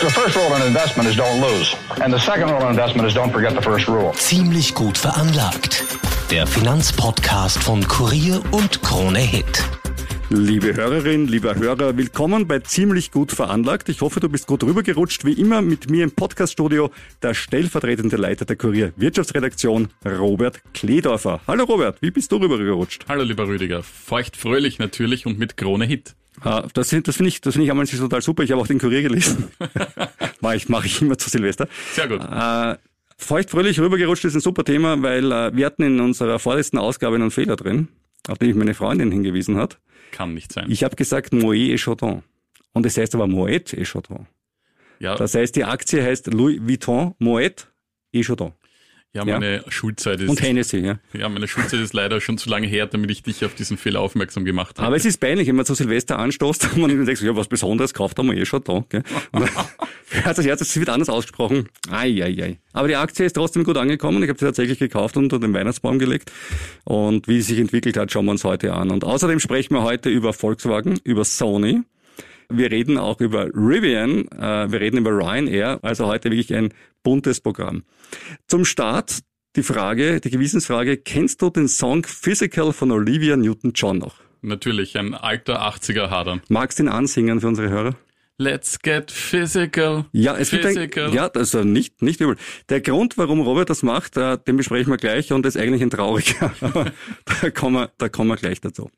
The first rule in investment is don't lose. And the second rule in investment is don't forget the first rule. Ziemlich gut veranlagt. Der Finanzpodcast von Kurier und Krone Hit. Liebe Hörerin, lieber Hörer, willkommen bei Ziemlich gut veranlagt. Ich hoffe, du bist gut rübergerutscht. Wie immer mit mir im Podcaststudio der stellvertretende Leiter der Kurier Wirtschaftsredaktion, Robert Kledorfer. Hallo Robert, wie bist du rübergerutscht? Hallo lieber Rüdiger, feucht fröhlich natürlich und mit Krone Hit. Ah, Das, das finde ich, das finde ich einmal total super. Ich habe auch den Kurier gelesen. mache ich, mache ich immer zu Silvester. Sehr gut. Äh, feuchtfröhlich rübergerutscht ist ein super Thema, weil äh, wir hatten in unserer vorletzten Ausgabe einen Fehler drin, auf den mich meine Freundin hingewiesen hat. Kann nicht sein. Ich habe gesagt Moet et Chaudron. Und es heißt aber Moet et Chaudron. ja, Das heißt, die Aktie heißt Louis Vuitton Moet et Chaudron. Ja, meine Schulzeit ist Und Hennessy, ja. ja, meine Schulzeit ist leider schon zu lange her, damit ich dich auf diesen Fehler aufmerksam gemacht habe. Aber es ist peinlich, wenn man zu Silvester anstoßt und man denkt, ja, was Besonderes kauft haben wir eh schon da. Gell? Das Herz, es wird anders ausgesprochen. Ai, ai, ai. Aber die Aktie ist trotzdem gut angekommen. Ich habe sie tatsächlich gekauft und unter den Weihnachtsbaum gelegt. Und wie sie sich entwickelt hat, schauen wir uns heute an. Und außerdem sprechen wir heute über Volkswagen, über Sony. Wir reden auch über Rivian, äh, wir reden über Ryanair, also heute wirklich ein buntes Programm. Zum Start die Frage, die Gewissensfrage, kennst du den Song Physical von Olivia Newton-John noch? Natürlich ein alter 80er Hadern. Magst du ihn ansingen für unsere Hörer? Let's get physical. Ja, es gibt ein, physical. ja, also nicht, nicht übel. Der Grund, warum Robert das macht, äh, den besprechen wir gleich und ist eigentlich ein trauriger. Da kommen wir, da kommen wir gleich dazu.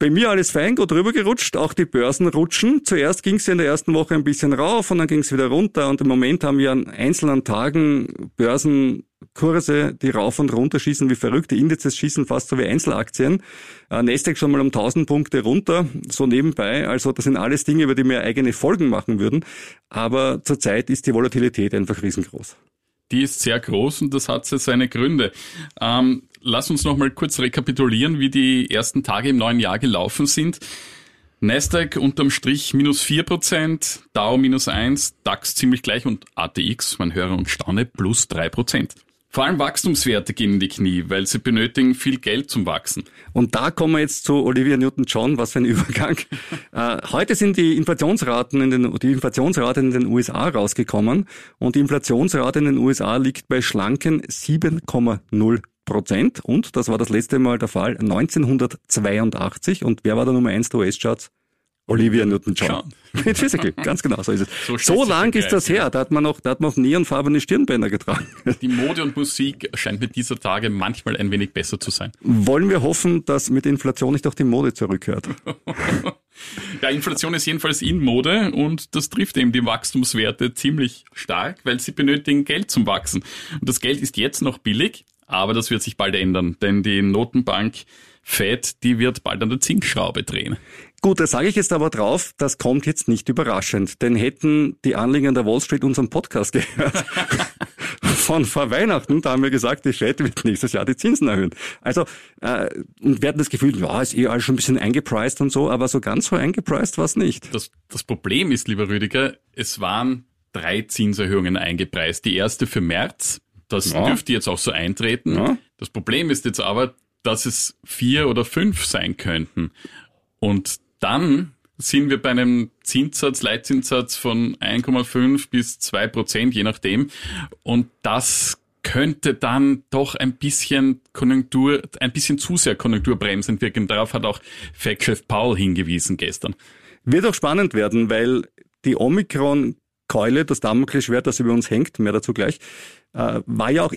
Bei mir alles fein, gut rübergerutscht, auch die Börsen rutschen. Zuerst ging es in der ersten Woche ein bisschen rauf und dann ging es wieder runter und im Moment haben wir an einzelnen Tagen Börsenkurse, die rauf und runter schießen wie verrückt. Die Indizes schießen fast so wie Einzelaktien. Äh, Nasdaq schon mal um 1000 Punkte runter, so nebenbei. Also das sind alles Dinge, über die wir eigene Folgen machen würden. Aber zurzeit ist die Volatilität einfach riesengroß. Die ist sehr groß und das hat seine Gründe. Ähm, lass uns noch mal kurz rekapitulieren, wie die ersten Tage im neuen Jahr gelaufen sind. Nasdaq unterm Strich minus 4%, Dow minus 1, DAX ziemlich gleich und ATX, man höre und staune, plus 3%. Vor allem Wachstumswerte gehen in die Knie, weil sie benötigen viel Geld zum Wachsen. Und da kommen wir jetzt zu Olivia Newton-John, was für ein Übergang. äh, heute sind die Inflationsraten in den, die Inflationsrate in den USA rausgekommen und die Inflationsrate in den USA liegt bei schlanken 7,0 Prozent und das war das letzte Mal der Fall 1982 und wer war der Nummer 1 der US-Charts? Olivia Newton-John. Mit Physical, ganz genau so ist es. So So, lang ist das her, da hat man noch, da hat man noch neonfarbene Stirnbänder getragen. Die Mode und Musik scheint mir dieser Tage manchmal ein wenig besser zu sein. Wollen wir hoffen, dass mit Inflation nicht auch die Mode zurückhört? Ja, Inflation ist jedenfalls in Mode und das trifft eben die Wachstumswerte ziemlich stark, weil sie benötigen Geld zum Wachsen. Und das Geld ist jetzt noch billig, aber das wird sich bald ändern, denn die Notenbank Fed, die wird bald an der Zinsschraube drehen. Gut, da sage ich jetzt aber drauf, das kommt jetzt nicht überraschend, denn hätten die Anleger an der Wall Street unseren Podcast gehört von vor Weihnachten, da haben wir gesagt, die Fed wird nächstes Jahr die Zinsen erhöhen. Also, äh, und wir hatten das Gefühl, ja, ist eh alles schon ein bisschen eingepreist und so, aber so ganz so eingepreist war es nicht. Das, das Problem ist, lieber Rüdiger, es waren drei Zinserhöhungen eingepreist. Die erste für März, das Ja. dürfte jetzt auch so eintreten. Ja. Das Problem ist jetzt aber, dass es vier oder fünf sein könnten. Und dann sind wir bei einem Zinssatz, Leitzinssatz von 1,5 bis 2 Prozent, je nachdem. Und das könnte dann doch ein bisschen Konjunktur, ein bisschen zu sehr konjunkturbremsend wirken. Darauf hat auch Fed-Chef Paul hingewiesen gestern. Wird auch spannend werden, weil die Omikron-Keule, das Damoklesschwert, das über uns hängt, mehr dazu gleich, äh, war ja auch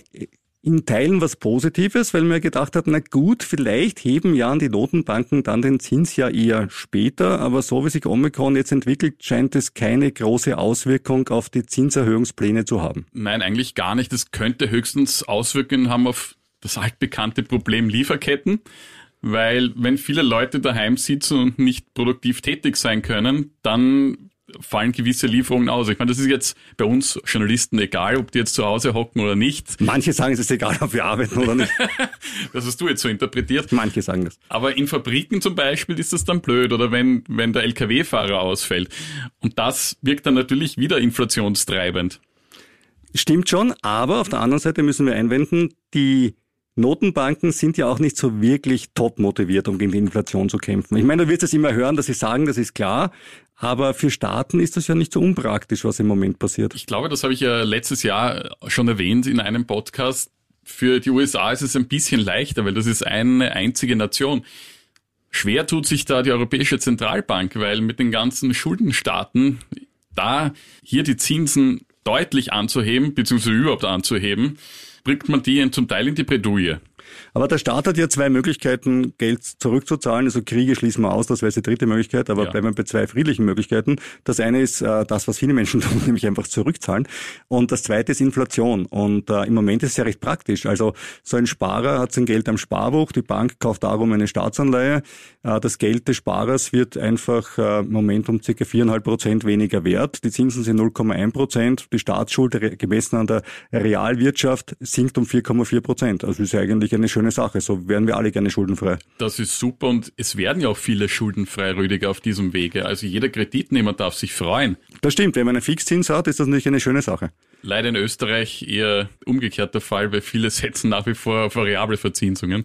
in Teilen was Positives, weil man gedacht hat, na gut, vielleicht heben ja die Notenbanken dann den Zins ja eher später, aber so wie sich Omikron jetzt entwickelt, scheint es keine große Auswirkung auf die Zinserhöhungspläne zu haben. Nein, eigentlich gar nicht. Es könnte höchstens Auswirkungen haben auf das altbekannte Problem Lieferketten, weil wenn viele Leute daheim sitzen und nicht produktiv tätig sein können, dann fallen gewisse Lieferungen aus. Ich meine, das ist jetzt bei uns Journalisten egal, ob die jetzt zu Hause hocken oder nicht. Manche sagen, es ist egal, ob wir arbeiten oder nicht. das hast du jetzt so interpretiert. Manche sagen das. Aber in Fabriken zum Beispiel ist das dann blöd oder wenn, wenn der Lkw-Fahrer ausfällt. Und das wirkt dann natürlich wieder inflationstreibend. Stimmt schon, aber auf der anderen Seite müssen wir einwenden, die Notenbanken sind ja auch nicht so wirklich top motiviert, um gegen die Inflation zu kämpfen. Ich meine, du wirst es immer hören, dass sie sagen, das ist klar, aber für Staaten ist das ja nicht so unpraktisch, was im Moment passiert. Ich glaube, das habe ich ja letztes Jahr schon erwähnt in einem Podcast. Für die USA ist es ein bisschen leichter, weil das ist eine einzige Nation. Schwer tut sich da die Europäische Zentralbank, weil mit den ganzen Schuldenstaaten da hier die Zinsen deutlich anzuheben, beziehungsweise überhaupt anzuheben, bringt man die zum Teil in die Bredouille. Aber der Staat hat ja zwei Möglichkeiten, Geld zurückzuzahlen. Also Kriege schließen wir aus, das wäre die dritte Möglichkeit, aber ja. bleiben wir bei zwei friedlichen Möglichkeiten. Das eine ist äh, das, was viele Menschen tun, nämlich einfach zurückzahlen. Und das zweite ist Inflation. Und äh, im Moment ist es ja recht praktisch. Also so ein Sparer hat sein Geld am Sparbuch, die Bank kauft darum eine Staatsanleihe. Äh, das Geld des Sparers wird einfach äh, im Moment um circa viereinhalb Prozent weniger wert. Die Zinsen sind 0,1 Prozent. Die Staatsschuld gemessen an der Realwirtschaft sinkt um 4,4 Prozent. Also ist ja eigentlich eine schöne Sache. So wären wir alle gerne schuldenfrei. Das ist super und es werden ja auch viele schuldenfrei, Rüdiger, auf diesem Wege. Also jeder Kreditnehmer darf sich freuen. Das stimmt. Wenn man einen Fixzins hat, ist das natürlich eine schöne Sache. Leider in Österreich eher umgekehrter Fall, weil viele setzen nach wie vor auf variable Verzinsungen.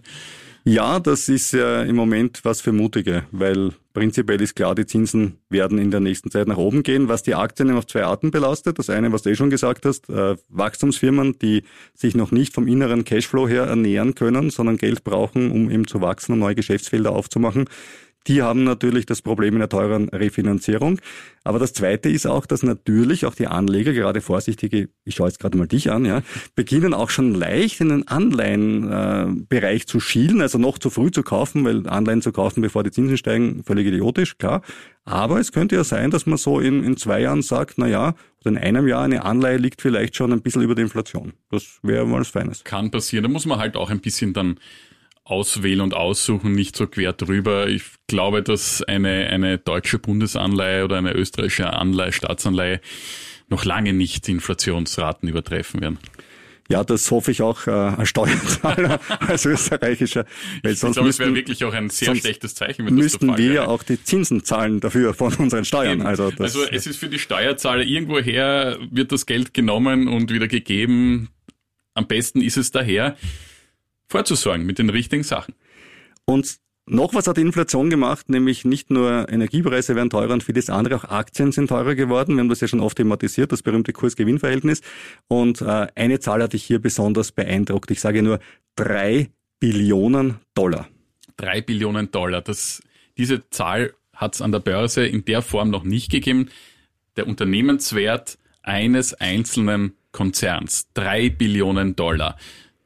Ja, das ist ja im Moment was für Mutige, weil prinzipiell ist klar, die Zinsen werden in der nächsten Zeit nach oben gehen, was die Aktien auf zwei Arten belastet. Das eine, was du eh schon gesagt hast, äh, Wachstumsfirmen, die sich noch nicht vom inneren Cashflow her ernähren können, sondern Geld brauchen, um eben zu wachsen und neue Geschäftsfelder aufzumachen. Die haben natürlich das Problem in der teuren Refinanzierung. Aber das Zweite ist auch, dass natürlich auch die Anleger, gerade vorsichtige, ich schaue jetzt gerade mal dich an, ja, beginnen auch schon leicht in den Anleihenbereich zu schielen, also noch zu früh zu kaufen, weil Anleihen zu kaufen, bevor die Zinsen steigen, völlig idiotisch, klar. Aber es könnte ja sein, dass man so in, in zwei Jahren sagt, na ja, oder in einem Jahr eine Anleihe liegt vielleicht schon ein bisschen über der Inflation. Das wäre mal was Feines. Kann passieren. Da muss man halt auch ein bisschen dann auswählen und aussuchen, nicht so quer drüber. Ich glaube, dass eine, eine deutsche Bundesanleihe oder eine österreichische Anleihe, Staatsanleihe noch lange nicht die Inflationsraten übertreffen werden. Ja, das hoffe ich auch äh, als Steuerzahler, als österreichischer. Weil sonst ich glaube, es wäre wirklich auch ein sehr schlechtes Zeichen, wenn müssten das so wir ja auch die Zinsen zahlen dafür von unseren Steuern. Also, das, also es ist für die Steuerzahler irgendwoher wird das Geld genommen und wieder gegeben. Am besten ist es daher, vorzusorgen mit den richtigen Sachen. Und noch was hat die Inflation gemacht, nämlich nicht nur Energiepreise werden teurer und vieles andere, auch Aktien sind teurer geworden. Wir haben das ja schon oft thematisiert, das berühmte Kurs-Gewinn-Verhältnis. Und äh, eine Zahl hat dich hier besonders beeindruckt. Ich sage nur drei Billionen Dollar. Drei Billionen Dollar. Das, diese Zahl hat es an der Börse in der Form noch nicht gegeben. Der Unternehmenswert eines einzelnen Konzerns. Drei Billionen Dollar.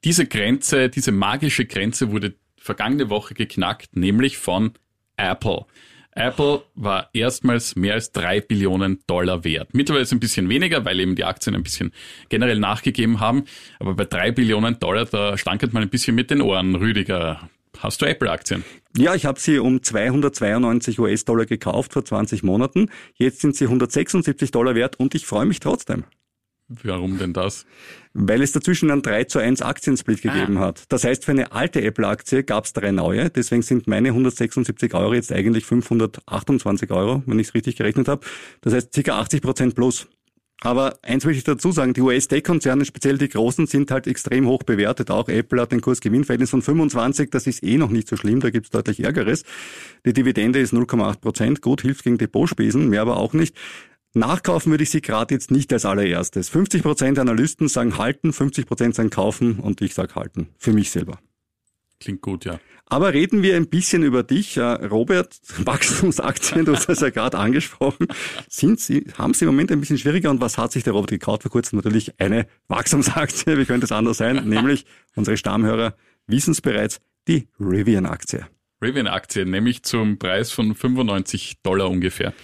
Diese Grenze, diese magische Grenze wurde vergangene Woche geknackt, nämlich von Apple. Apple war erstmals mehr als drei Billionen Dollar wert. Mittlerweile ist ein bisschen weniger, weil eben die Aktien ein bisschen generell nachgegeben haben. Aber bei drei Billionen Dollar, da stankert man ein bisschen mit den Ohren. Rüdiger, hast du Apple-Aktien? Ja, ich habe sie um 292 US-Dollar gekauft vor 20 Monaten. Jetzt sind sie 176 Dollar wert und ich freue mich trotzdem. Warum denn das? Weil es dazwischen einen 3 zu 1 Aktiensplit ah. gegeben hat. Das heißt, für eine alte Apple-Aktie gab es drei neue. Deswegen sind meine 176 Euro jetzt eigentlich 528 Euro, wenn ich es richtig gerechnet habe. Das heißt, ca. 80 Prozent plus. Aber eins möchte ich dazu sagen, die US-Tech-Konzerne, speziell die großen, sind halt extrem hoch bewertet. Auch Apple hat ein Kursgewinnverhältnis von 25, das ist eh noch nicht so schlimm, da gibt's deutlich Ärgeres. Die Dividende ist 0,8 Prozent, gut, hilft gegen Depotspesen, mehr aber auch nicht. Nachkaufen würde ich sie gerade jetzt nicht als allererstes. 50 Prozent Analysten sagen halten, 50 Prozent sagen kaufen und ich sage halten. Für mich selber. Klingt gut, ja. Aber reden wir ein bisschen über dich, Robert. Wachstumsaktien, du hast das ja gerade angesprochen. Sind sie, haben sie im Moment ein bisschen schwieriger und was hat sich der Robert gekauft? Vor kurzem natürlich eine Wachstumsaktie, wie könnte es anders sein? Nämlich, unsere Stammhörer wissen es bereits, die Rivian-Aktie. Rivian-Aktie, nämlich zum Preis von 95 Dollar ungefähr.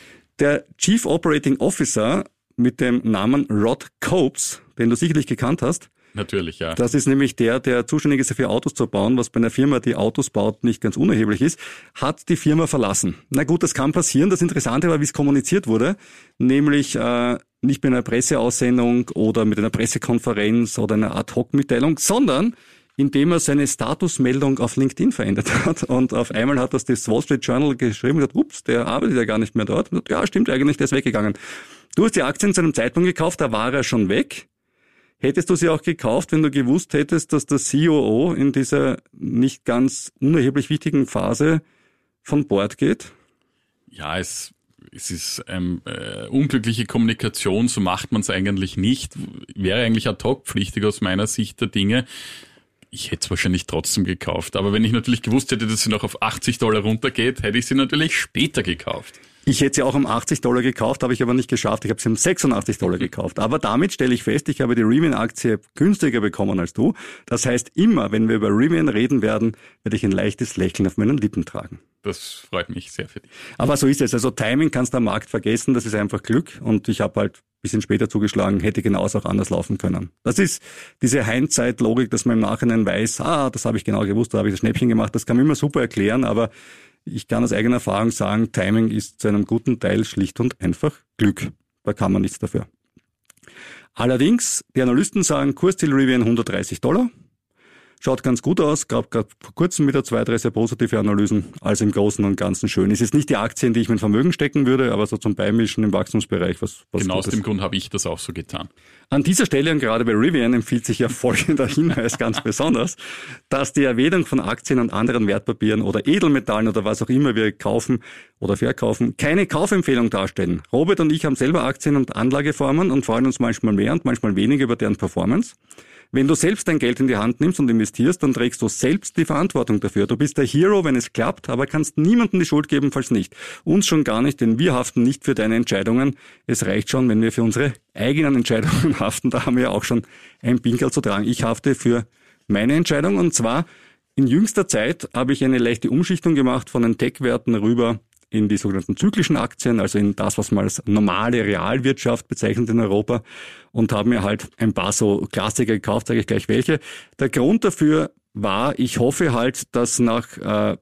Der Chief Operating Officer mit dem Namen Rod Copes, den du sicherlich gekannt hast, Natürlich, ja. Das ist nämlich der, der zuständig ist für Autos zu bauen, was bei einer Firma, die Autos baut, nicht ganz unerheblich ist, hat die Firma verlassen. Na gut, das kann passieren. Das Interessante war, wie es kommuniziert wurde, nämlich äh, nicht mit einer Presseaussendung oder mit einer Pressekonferenz oder einer Ad-Hoc-Mitteilung, sondern indem er seine Statusmeldung auf LinkedIn verändert hat. Und auf einmal hat das das Wall Street Journal geschrieben und gesagt, ups, der arbeitet ja gar nicht mehr dort. Und ja, stimmt eigentlich, der ist weggegangen. Du hast die Aktien zu einem Zeitpunkt gekauft, da war er schon weg. Hättest du sie auch gekauft, wenn du gewusst hättest, dass der COO in dieser nicht ganz unerheblich wichtigen Phase von Bord geht? Ja, es, es ist ähm, äh, unglückliche Kommunikation, so macht man es eigentlich nicht. Wäre eigentlich ad hoc pflichtig aus meiner Sicht der Dinge ich hätte es wahrscheinlich trotzdem gekauft. Aber wenn ich natürlich gewusst hätte, dass sie noch auf 80 Dollar runtergeht, hätte ich sie natürlich später gekauft. Ich hätte sie auch um 80 Dollar gekauft, habe ich aber nicht geschafft. Ich habe sie um 86 Dollar gekauft. Aber damit stelle ich fest, ich habe die Rivian-Aktie günstiger bekommen als du. Das heißt, immer, wenn wir über Rivian reden werden, werde ich ein leichtes Lächeln auf meinen Lippen tragen. Das freut mich sehr für dich. Aber so ist es. Also Timing kannst du am Markt vergessen. Das ist einfach Glück. Und ich habe halt bisschen später zugeschlagen, hätte genauso auch anders laufen können. Das ist diese Hindsight-Logik, dass man im Nachhinein weiß, ah, das habe ich genau gewusst, da habe ich das Schnäppchen gemacht. Das kann man immer super erklären, aber ich kann aus eigener Erfahrung sagen, Timing ist zu einem guten Teil schlicht und einfach Glück. Da kann man nichts dafür. Allerdings, die Analysten sagen, Kursziel Rivian 130 Dollar. Schaut ganz gut aus, gab gerade vor kurzem wieder zwei, drei sehr positive Analysen, also im Großen und Ganzen schön. Es ist nicht die Aktie, in die ich mein Vermögen stecken würde, aber so zum Beimischen im Wachstumsbereich. Was, was genau aus dem Grund habe ich das auch so getan. An dieser Stelle und gerade bei Rivian empfiehlt sich ja folgender Hinweis ganz besonders, dass die Erwähnung von Aktien und anderen Wertpapieren oder Edelmetallen oder was auch immer wir kaufen oder verkaufen, keine Kaufempfehlung darstellen. Robert und ich haben selber Aktien und Anlageformen und freuen uns manchmal mehr und manchmal weniger über deren Performance. Wenn du selbst dein Geld in die Hand nimmst und investierst, dann trägst du selbst die Verantwortung dafür. Du bist der Hero, wenn es klappt, aber kannst niemandem die Schuld geben, falls nicht. Uns schon gar nicht, denn wir haften nicht für deine Entscheidungen. Es reicht schon, wenn wir für unsere eigenen Entscheidungen haften. Da haben wir auch schon ein Pinkel zu tragen. Ich hafte für meine Entscheidung und zwar in jüngster Zeit habe ich eine leichte Umschichtung gemacht von den Tech-Werten rüber in die sogenannten zyklischen Aktien, also in das, was man als normale Realwirtschaft bezeichnet in Europa und habe mir halt ein paar so Klassiker gekauft, sage ich gleich welche. Der Grund dafür war, ich hoffe halt, dass nach äh,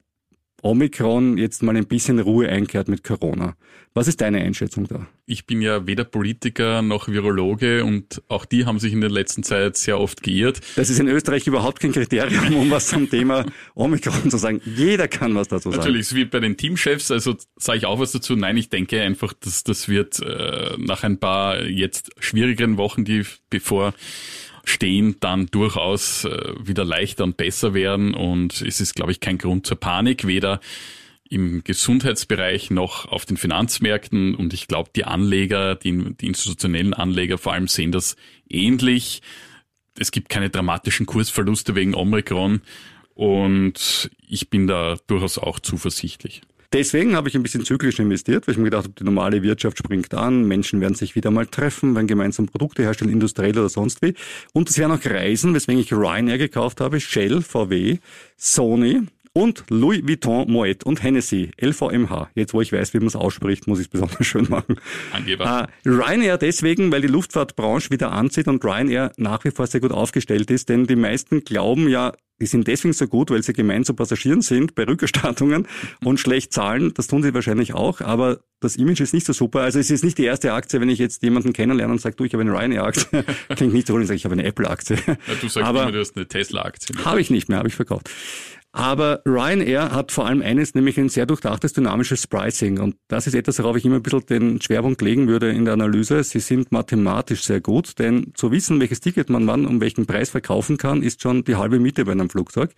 Omikron jetzt mal ein bisschen Ruhe einkehrt mit Corona. Was ist deine Einschätzung da? Ich bin ja weder Politiker noch Virologe und auch die haben sich in der letzten Zeit sehr oft geirrt. Das ist in Österreich überhaupt kein Kriterium, um was zum Thema Omikron zu sagen. Jeder kann was dazu sagen. Natürlich, so wie bei den Teamchefs, also sage ich auch was dazu. Nein, ich denke einfach, dass das wird äh, nach ein paar jetzt schwierigeren Wochen, die bevor stehen, dann durchaus äh, wieder leichter und besser werden. Und es ist, glaube ich, kein Grund zur Panik, weder im Gesundheitsbereich noch auf den Finanzmärkten. Und ich glaube, die Anleger, die, die institutionellen Anleger vor allem sehen das ähnlich. Es gibt keine dramatischen Kursverluste wegen Omikron. Und ich bin da durchaus auch zuversichtlich. Deswegen habe ich ein bisschen zyklisch investiert, weil ich mir gedacht habe, die normale Wirtschaft springt an, Menschen werden sich wieder mal treffen, werden gemeinsam Produkte herstellen, industriell oder sonst wie. Und es werden auch Reisen, weswegen ich Ryanair gekauft habe, Shell, VW, Sony, und Louis Vuitton, Moet und Hennessy, LVMH. Jetzt, wo ich weiß, wie man es ausspricht, muss ich es besonders schön machen. Angeber. Äh, Ryanair deswegen, weil die Luftfahrtbranche wieder anzieht und Ryanair nach wie vor sehr gut aufgestellt ist, denn die meisten glauben ja, die sind deswegen so gut, weil sie gemein zu Passagieren sind bei Rückerstattungen und schlecht zahlen. Das tun sie wahrscheinlich auch, aber das Image ist nicht so super. Also es ist nicht die erste Aktie, wenn ich jetzt jemanden kennenlerne und sage, du, ich habe eine Ryanair-Aktie. Klingt nicht so gut, ich sage, ich habe eine Apple-Aktie. Ja, du sagst aber immer, du hast eine Tesla-Aktie. Habe ich nicht mehr, habe ich verkauft. Aber Ryanair hat vor allem eines, nämlich ein sehr durchdachtes dynamisches Pricing. Und das ist etwas, worauf ich immer ein bisschen den Schwerpunkt legen würde in der Analyse. Sie sind mathematisch sehr gut, denn zu wissen, welches Ticket man wann um welchen Preis verkaufen kann, ist schon die halbe Miete bei einem Flugzeug.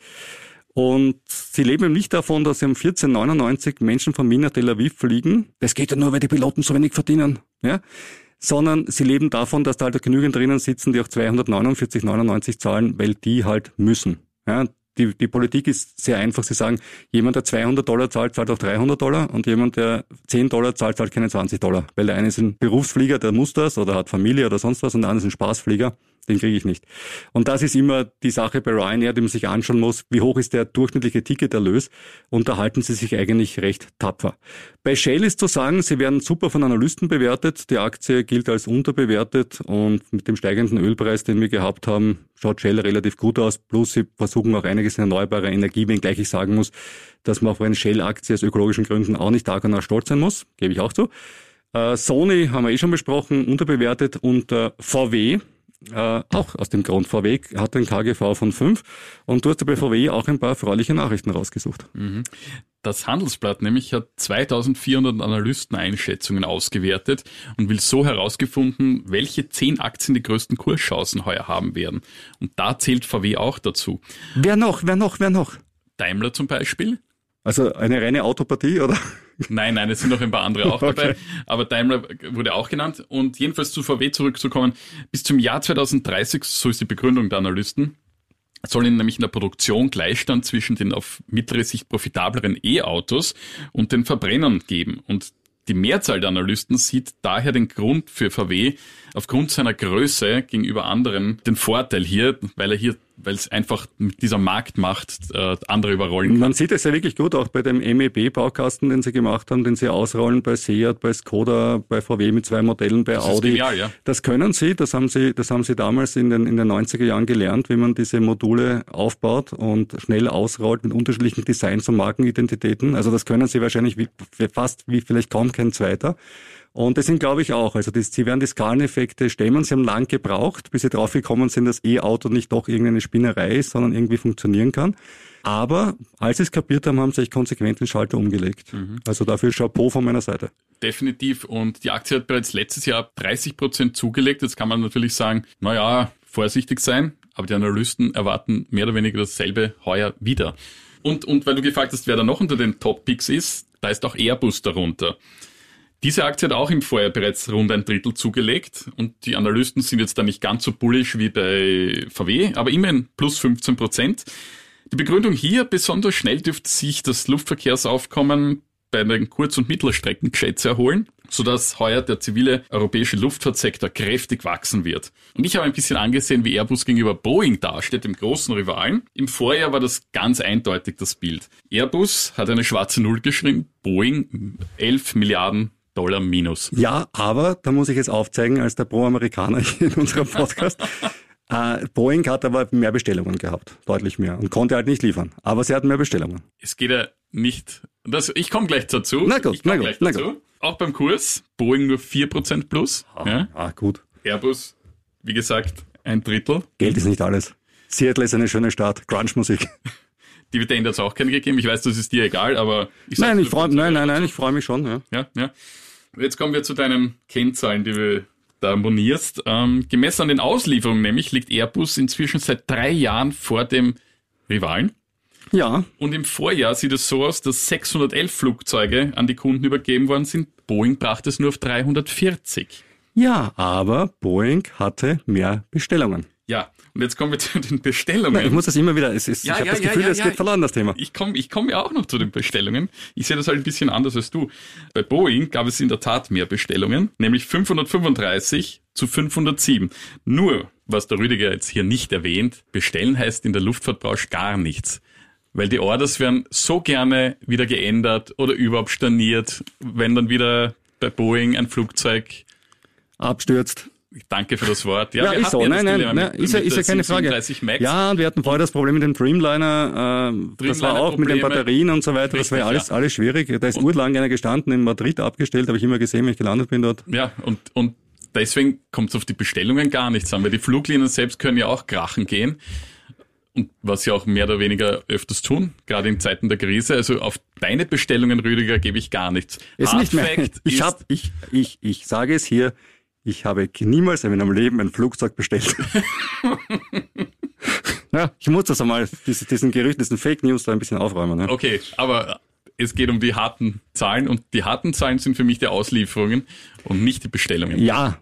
Und sie leben eben nicht davon, dass sie um 1499 Menschen von Wien nach Tel Aviv fliegen. Das geht ja nur, weil die Piloten so wenig verdienen. Ja? sondern sie leben davon, dass da halt genügend drinnen sitzen, die auch 249,99 zahlen, weil die halt müssen. Ja, die, die Politik ist sehr einfach. Sie sagen, jemand, der 200 Dollar zahlt, zahlt auch 300 Dollar und jemand, der 10 Dollar zahlt, zahlt keine 20 Dollar. Weil der eine ist ein Berufsflieger, der muss das oder hat Familie oder sonst was und der andere ist ein Spaßflieger, den kriege ich nicht. Und das ist immer die Sache bei Ryanair, die man sich anschauen muss, wie hoch ist der durchschnittliche Ticketerlös und da halten sie sich eigentlich recht tapfer. Bei Shell ist zu sagen, sie werden super von Analysten bewertet, die Aktie gilt als unterbewertet und mit dem steigenden Ölpreis, den wir gehabt haben, schaut Shell relativ gut aus, plus sie versuchen auch einiges in erneuerbare Energie, wenngleich ich sagen muss, dass man auf eine Shell-Aktie aus ökologischen Gründen auch nicht Tag und stolz sein muss, gebe ich auch zu. Äh, Sony haben wir eh schon besprochen, unterbewertet und äh, VW, äh, auch aus dem Grund. VW hat ein KGV von 5 und du hast bei VW auch ein paar erfreuliche Nachrichten rausgesucht. Mhm. Das Handelsblatt nämlich hat 2400 Analysteneinschätzungen ausgewertet und will so herausgefunden, welche zehn Aktien die größten Kurschancen heuer haben werden. Und da zählt VW auch dazu. Wer noch? Wer noch? Wer noch? Daimler zum Beispiel. Also eine reine Autopartie, oder? Nein, nein, es sind noch ein paar andere auch dabei. Okay. Aber Daimler wurde auch genannt. Und jedenfalls zu VW zurückzukommen, bis zum Jahr 2030, so ist die Begründung der Analysten, soll ihnen nämlich in der Produktion Gleichstand zwischen den auf mittlere Sicht profitableren E-Autos und den Verbrennern geben. Und die Mehrzahl der Analysten sieht daher den Grund für VW aufgrund seiner Größe gegenüber anderen den Vorteil hier, weil er hier weil es einfach mit dieser Marktmacht äh, andere überrollen kann. Man sieht es ja wirklich gut, auch bei dem MEB-Baukasten, den sie gemacht haben, den sie ausrollen bei Seat, bei Skoda, bei VW mit zwei Modellen, bei das Audi. Ist genial, ja. Das können sie, das haben sie, das haben sie damals in den, in den 90er Jahren gelernt, wie man diese Module aufbaut und schnell ausrollt mit unterschiedlichen Designs und Markenidentitäten. Also das können sie wahrscheinlich wie, fast wie vielleicht kaum kein zweiter. Und das sind, glaube ich, auch. Also das, sie werden die Skaleneffekte stemmen. Sie haben lang gebraucht, bis sie draufgekommen sind, dass E-Auto nicht doch irgendeine Spinnerei ist, sondern irgendwie funktionieren kann. Aber als sie es kapiert haben, haben sie sich konsequent den Schalter umgelegt. Mhm. Also dafür Chapeau von meiner Seite. Definitiv. Und die Aktie hat bereits letztes Jahr 30 Prozent zugelegt. Jetzt kann man natürlich sagen, na ja, vorsichtig sein. Aber die Analysten erwarten mehr oder weniger dasselbe heuer wieder. Und, und weil du gefragt hast, wer da noch unter den Top-Picks ist, da ist auch Airbus darunter. Diese Aktie hat auch im Vorjahr bereits rund ein Drittel zugelegt und die Analysten sind jetzt da nicht ganz so bullisch wie bei VW, aber immerhin plus 15 Prozent. Die Begründung hier, besonders schnell dürfte sich das Luftverkehrsaufkommen bei den Kurz- und Mittelstreckenjets erholen, sodass heuer der zivile europäische Luftfahrtsektor kräftig wachsen wird. Und ich habe ein bisschen angesehen, wie Airbus gegenüber Boeing dasteht, dem großen Rivalen. Im Vorjahr war das ganz eindeutig das Bild. Airbus hat eine schwarze Null geschrieben, Boeing 11 Milliarden Dollar minus. Ja, aber da muss ich jetzt aufzeigen, als der Pro-Amerikaner hier in unserem Podcast. äh, Boeing hat aber mehr Bestellungen gehabt, deutlich mehr, und konnte halt nicht liefern. Aber sie hatten mehr Bestellungen. Es geht ja nicht. Das, ich komme gleich dazu. Na gut, na gut, na gut. Auch beim Kurs, Boeing nur 4% plus. Ah, ja. ah, gut. Airbus, wie gesagt, ein Drittel. Geld ist nicht alles. Seattle ist eine schöne Stadt, Grunge-Musik. Dividende hat es auch keine gegeben. Ich weiß, das ist dir egal, aber ich Nein, ich freu, nein, nein, nein, ich freue mich schon. Ja. ja, ja. Jetzt kommen wir zu deinen Kennzahlen, die du da abonnierst. Ähm, gemessen an den Auslieferungen nämlich liegt Airbus inzwischen seit drei Jahren vor dem Rivalen. Ja. Und im Vorjahr sieht es so aus, dass 611 Flugzeuge an die Kunden übergeben worden sind. Boeing brachte es nur auf 340. Ja, aber Boeing hatte mehr Bestellungen. Ja, und jetzt kommen wir zu den Bestellungen. Nein, ich muss das immer wieder, es ist, ja, ich habe ja, das Gefühl, ja, es geht verloren, das Thema. Ich komme ich komm ja auch noch zu den Bestellungen. Ich sehe das halt ein bisschen anders als du. Bei Boeing gab es in der Tat mehr Bestellungen, nämlich 535 zu 507. Nur, was der Rüdiger jetzt hier nicht erwähnt, bestellen heißt in der Luftfahrtbranche gar nichts. Weil die Orders werden so gerne wieder geändert oder überhaupt storniert, wenn dann wieder bei Boeing ein Flugzeug abstürzt Danke für das Wort. Ja, ja ist so. Nein, nein, nein, ist ja, ist ja keine Frage. Ja, und wir hatten vorher das Problem mit dem Dreamliner. Äh, das war auch mit den Batterien und so weiter. Richtig, das war ja alles, alles schwierig. Da ist und, urlang einer gestanden, in Madrid abgestellt, habe ich immer gesehen, wenn ich gelandet bin dort. Ja, und, und deswegen kommt es auf die Bestellungen gar nichts an, weil die Fluglinien selbst können ja auch krachen gehen. Und was sie auch mehr oder weniger öfters tun, gerade in Zeiten der Krise. Also auf deine Bestellungen, Rüdiger, gebe ich gar nichts. Ist nicht mehr. Ich, hab, ich, ich, ich sage es hier, ich habe niemals in meinem Leben ein Flugzeug bestellt. ja, ich muss das einmal, diese, diesen Gerüchten, diesen Fake News da ein bisschen aufräumen. Ja. Okay, aber es geht um die harten Zahlen und die harten Zahlen sind für mich die Auslieferungen und nicht die Bestellungen. Ja,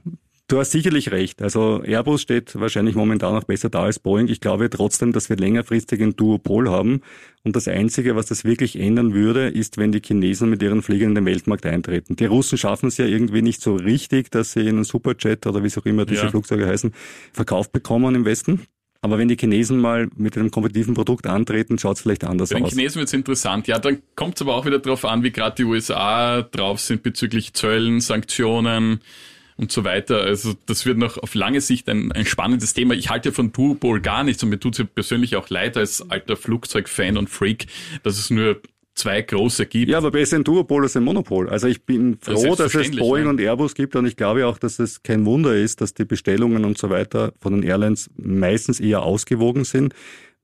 Du hast sicherlich recht. Also Airbus steht wahrscheinlich momentan noch besser da als Boeing. Ich glaube trotzdem, dass wir längerfristig ein Duopol haben. Und das Einzige, was das wirklich ändern würde, ist, wenn die Chinesen mit ihren Fliegern in den Weltmarkt eintreten. Die Russen schaffen es ja irgendwie nicht so richtig, dass sie einen Superjet oder wie auch immer diese ja. Flugzeuge heißen, verkauft bekommen im Westen. Aber wenn die Chinesen mal mit einem kompetitiven Produkt antreten, schaut es vielleicht anders aus. Bei den Chinesen wird es interessant. Ja, dann kommt es aber auch wieder darauf an, wie gerade die USA drauf sind bezüglich Zöllen, Sanktionen und so weiter. Also das wird noch auf lange Sicht ein, ein spannendes Thema. Ich halte von Duopol gar nichts und mir tut es ja persönlich auch leid als alter Flugzeugfan und Freak, dass es nur zwei große gibt. Ja, aber besser ein Duopol als ein Monopol. Also ich bin froh, dass es Boeing ne? und Airbus gibt und ich glaube auch, dass es kein Wunder ist, dass die Bestellungen und so weiter von den Airlines meistens eher ausgewogen sind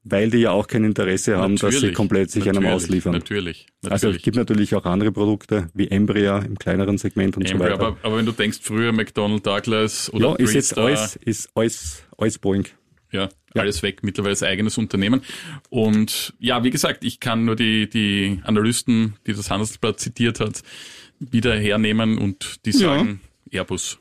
weil die ja auch kein Interesse haben, natürlich, dass sie komplett sich einem ausliefern. Natürlich, natürlich. Also es gibt natürlich auch andere Produkte wie Embraer im kleineren Segment und Embraer, so weiter. Aber, aber, wenn du denkst, früher McDonnell Douglas oder Ja, ist jetzt alles, ist alles, alles Boeing. Ja, ja, alles weg, mittlerweile eigenes Unternehmen. Und ja, wie gesagt, ich kann nur die, die Analysten, die das Handelsblatt zitiert hat, wieder hernehmen und die sagen ja. Airbus.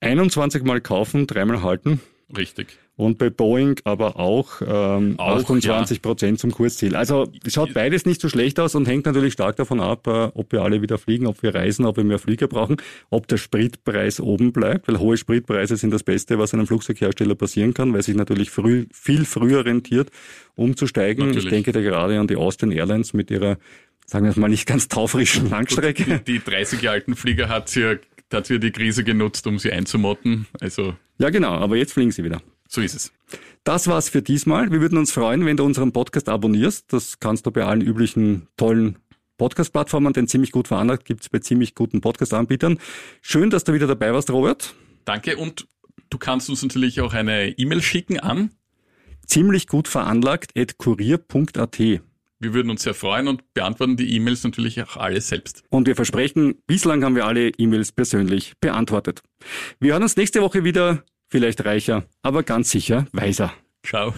21 Mal kaufen, dreimal halten. Richtig und bei Boeing aber auch, ähm, auch 28 Prozent ja. zum Kursziel. Also schaut beides nicht so schlecht aus und hängt natürlich stark davon ab, äh, ob wir alle wieder fliegen, ob wir reisen, ob wir mehr Flieger brauchen, ob der Spritpreis oben bleibt, weil hohe Spritpreise sind das Beste, was einem Flugzeughersteller passieren kann, weil sich natürlich früh, viel früher rentiert, umzusteigen. Natürlich. Ich denke da gerade an die Austrian Airlines mit ihrer sagen wir es mal nicht ganz taufrischen Langstrecke. Die, die 30 Jahre alten Flieger hat sie hat sie die Krise genutzt, um sie einzumotten. Also ja, genau, aber jetzt fliegen sie wieder. So ist es. Das war's für diesmal. Wir würden uns freuen, wenn du unseren Podcast abonnierst. Das kannst du bei allen üblichen tollen Podcast-Plattformen, denn ziemlich gut veranlagt gibt's bei ziemlich guten Podcast-Anbietern. Schön, dass du wieder dabei warst, Robert. Danke und du kannst uns natürlich auch eine E-Mail schicken an ziemlich gut veranlagt at kurier.at. Wir würden uns sehr freuen und beantworten die E-Mails natürlich auch alle selbst. Und wir versprechen, bislang haben wir alle E-Mails persönlich beantwortet. Wir hören uns nächste Woche wieder vielleicht reicher, aber ganz sicher weiser. Ciao.